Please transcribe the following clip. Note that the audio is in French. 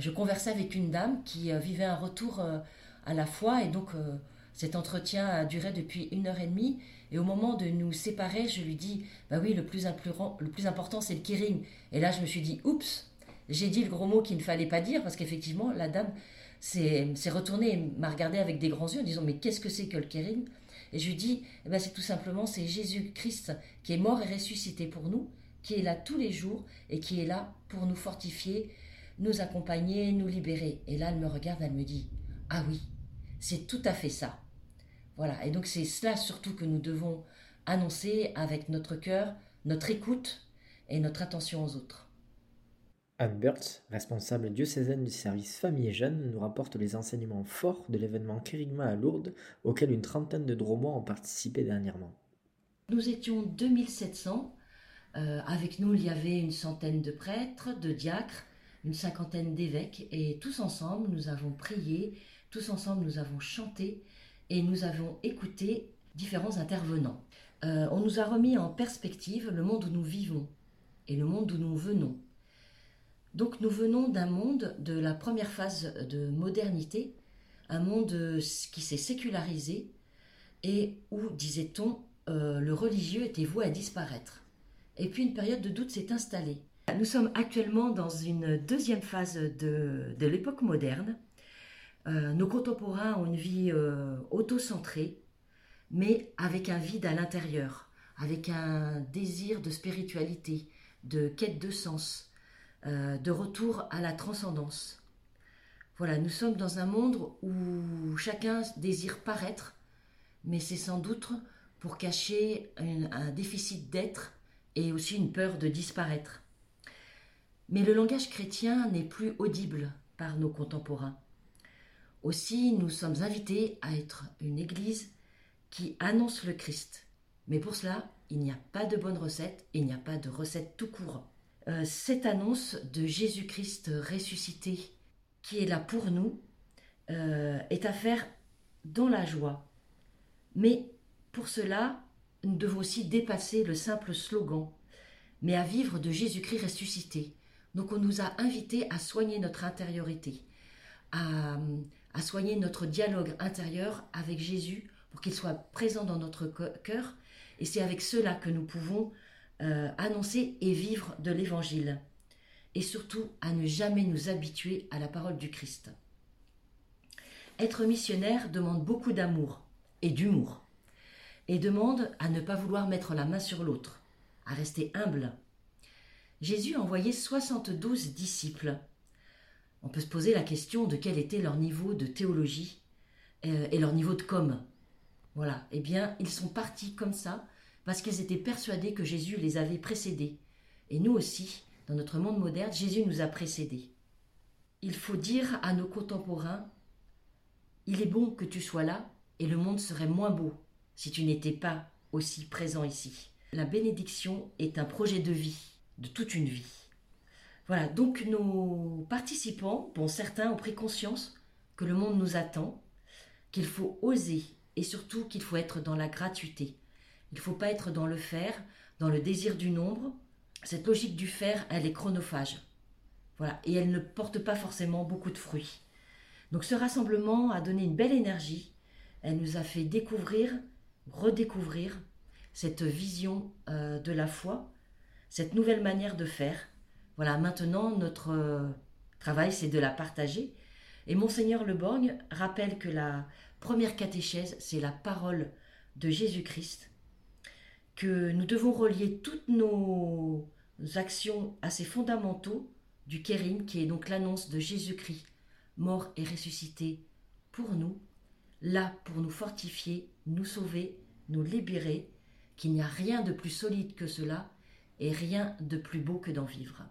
je conversais avec une dame qui vivait un retour à la foi et donc cet entretien a duré depuis une heure et demie et au moment de nous séparer, je lui dis Bah oui, le plus, le plus important, c'est le kering. Et là, je me suis dit Oups, j'ai dit le gros mot qu'il ne fallait pas dire parce qu'effectivement, la dame s'est retournée et m'a regardé avec des grands yeux en disant Mais qu'est-ce que c'est que le kering Et je lui dis eh ben, C'est tout simplement, c'est Jésus-Christ qui est mort et ressuscité pour nous, qui est là tous les jours et qui est là pour nous fortifier, nous accompagner, nous libérer. Et là, elle me regarde, elle me dit Ah oui, c'est tout à fait ça. Voilà, et donc c'est cela surtout que nous devons annoncer avec notre cœur, notre écoute et notre attention aux autres. Anne Burtz, responsable diocésaine du service famille et jeunes, nous rapporte les enseignements forts de l'événement Kérigma à Lourdes, auquel une trentaine de Dromois ont participé dernièrement. Nous étions 2700. Euh, avec nous, il y avait une centaine de prêtres, de diacres, une cinquantaine d'évêques, et tous ensemble, nous avons prié, tous ensemble, nous avons chanté, et nous avons écouté différents intervenants. Euh, on nous a remis en perspective le monde où nous vivons et le monde où nous venons. Donc nous venons d'un monde de la première phase de modernité, un monde qui s'est sécularisé et où, disait-on, euh, le religieux était voué à disparaître. Et puis une période de doute s'est installée. Nous sommes actuellement dans une deuxième phase de, l'époque moderne, euh, nos contemporains ont une vie euh, auto-centrée, mais avec un vide à l'intérieur, avec un désir de spiritualité, de quête de sens, euh, de retour à la transcendance. Voilà, nous sommes dans un monde où chacun désire paraître, mais c'est sans doute pour cacher un déficit d'être et aussi une peur de disparaître. Mais le langage chrétien n'est plus audible par nos contemporains. Aussi, nous sommes invités à être une Église qui annonce le Christ. Mais pour cela, il n'y a pas de bonne recette, il n'y a pas de recette tout court. Euh, cette annonce de Jésus-Christ ressuscité, qui est là pour nous, euh, est à faire dans la joie. Mais pour cela, nous devons aussi dépasser le simple slogan, mais à vivre de Jésus-Christ ressuscité. Donc on nous a invités à soigner notre intériorité, à, soigner notre dialogue intérieur avec Jésus pour qu'il soit présent dans notre cœur. Et c'est avec cela que nous pouvons euh, annoncer et vivre de l'Évangile. Et surtout à ne jamais nous habituer à la parole du Christ. Être missionnaire demande beaucoup d'amour et d'humour. Et demande à ne pas vouloir mettre la main sur l'autre, à rester humble. Jésus a envoyé 72 disciples on peut se poser la question de quel était leur niveau de théologie euh, et leur niveau de com. Voilà, eh bien, ils sont partis comme ça parce qu'ils étaient persuadés que Jésus les avait précédés. Et nous aussi, dans notre monde moderne, Jésus nous a précédés. Il faut dire à nos contemporains, il est bon que tu sois là et le monde serait moins beau si tu n'étais pas aussi présent ici. La bénédiction est un projet de vie, de toute une vie. Voilà, donc nos participants, bon, certains ont pris conscience que le monde nous attend, qu'il faut oser et surtout qu'il faut être dans la gratuité. Il ne faut pas être dans le faire, dans le désir du nombre. Cette logique du faire, elle est chronophage. Voilà, et elle ne porte pas forcément beaucoup de fruits. Donc ce rassemblement a donné une belle énergie. Elle nous a fait découvrir, redécouvrir cette vision euh, de la foi, cette nouvelle manière de faire voilà, maintenant, notre euh, travail, c'est de la partager. Et Monseigneur Le Borgne rappelle que la première catéchèse, c'est la parole de Jésus-Christ, que nous devons relier toutes nos actions à ces fondamentaux du Kérim, qui est donc l'annonce de Jésus-Christ, mort et ressuscité pour nous, là pour nous fortifier, nous sauver, nous libérer, qu'il n'y a rien de plus solide que cela et rien de plus beau que d'en vivre.